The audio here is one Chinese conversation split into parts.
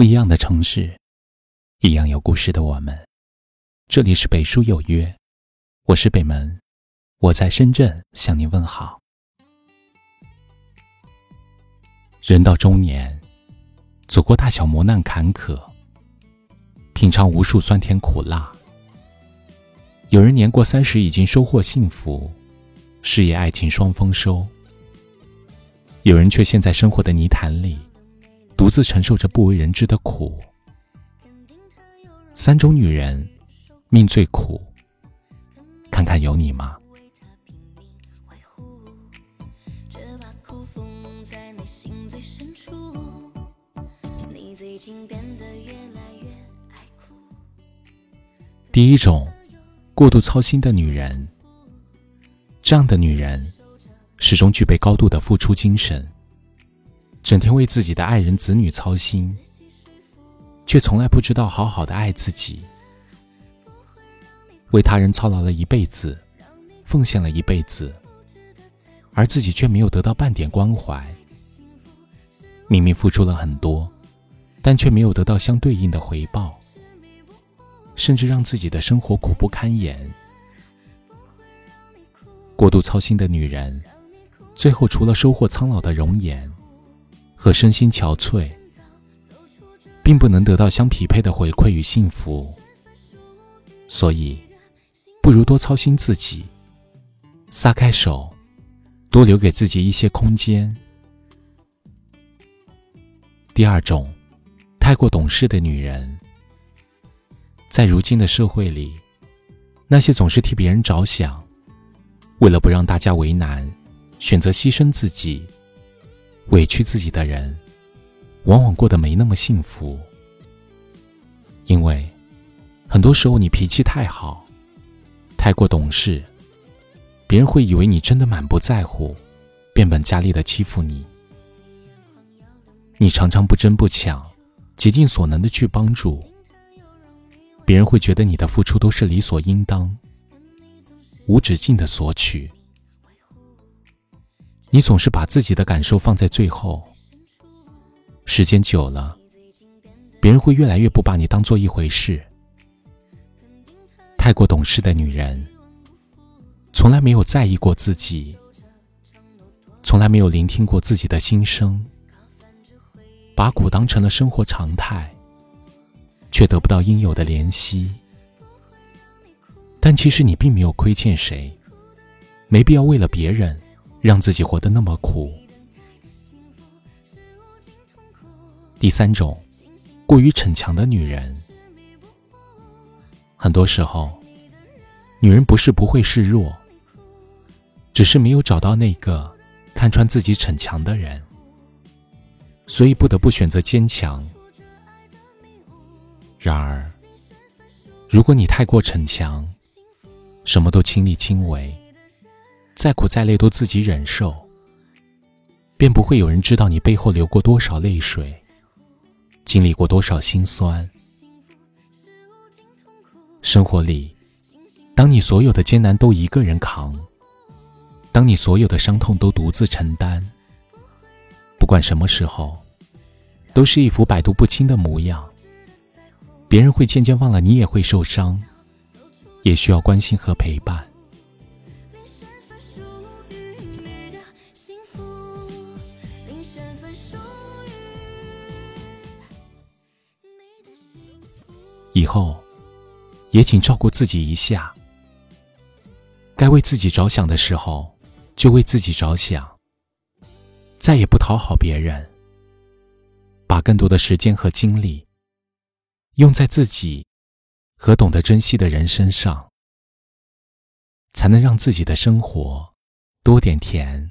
不一样的城市，一样有故事的我们。这里是北书有约，我是北门，我在深圳向您问好。人到中年，走过大小磨难坎坷，品尝无数酸甜苦辣。有人年过三十已经收获幸福，事业爱情双丰收；有人却陷在生活的泥潭里。独自承受着不为人知的苦。三种女人，命最苦。看看有你吗？第一种，过度操心的女人。这样的女人，始终具备高度的付出精神。整天为自己的爱人、子女操心，却从来不知道好好的爱自己。为他人操劳了一辈子，奉献了一辈子，而自己却没有得到半点关怀。明明付出了很多，但却没有得到相对应的回报，甚至让自己的生活苦不堪言。过度操心的女人，最后除了收获苍老的容颜。和身心憔悴，并不能得到相匹配的回馈与幸福，所以，不如多操心自己，撒开手，多留给自己一些空间。第二种，太过懂事的女人，在如今的社会里，那些总是替别人着想，为了不让大家为难，选择牺牲自己。委屈自己的人，往往过得没那么幸福。因为，很多时候你脾气太好，太过懂事，别人会以为你真的满不在乎，变本加厉的欺负你。你常常不争不抢，竭尽所能的去帮助，别人会觉得你的付出都是理所应当，无止境的索取。你总是把自己的感受放在最后，时间久了，别人会越来越不把你当做一回事。太过懂事的女人，从来没有在意过自己，从来没有聆听过自己的心声，把苦当成了生活常态，却得不到应有的怜惜。但其实你并没有亏欠谁，没必要为了别人。让自己活得那么苦。第三种，过于逞强的女人。很多时候，女人不是不会示弱，只是没有找到那个看穿自己逞强的人，所以不得不选择坚强。然而，如果你太过逞强，什么都亲力亲为。再苦再累都自己忍受，便不会有人知道你背后流过多少泪水，经历过多少心酸。生活里，当你所有的艰难都一个人扛，当你所有的伤痛都独自承担，不管什么时候，都是一副百毒不侵的模样。别人会渐渐忘了你也会受伤，也需要关心和陪伴。以后，也请照顾自己一下。该为自己着想的时候，就为自己着想。再也不讨好别人，把更多的时间和精力用在自己和懂得珍惜的人身上，才能让自己的生活多点甜。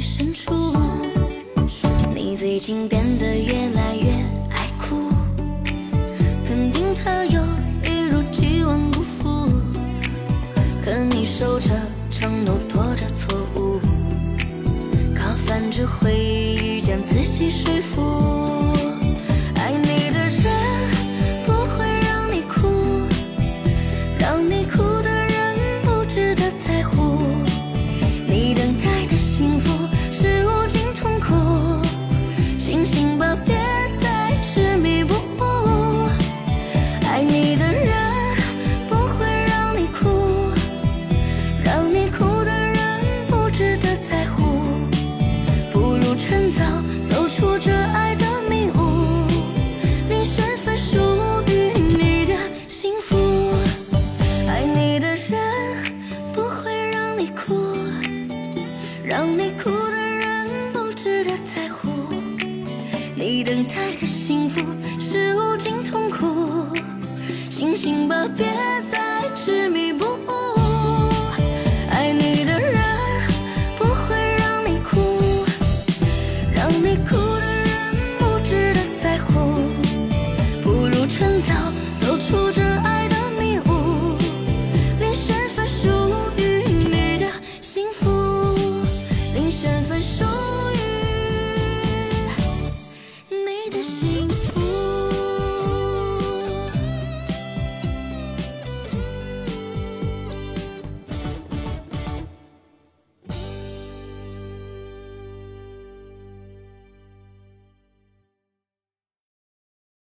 深处。你最近变。你等待的幸福是无尽痛苦，醒醒吧，别再执迷不悟。爱你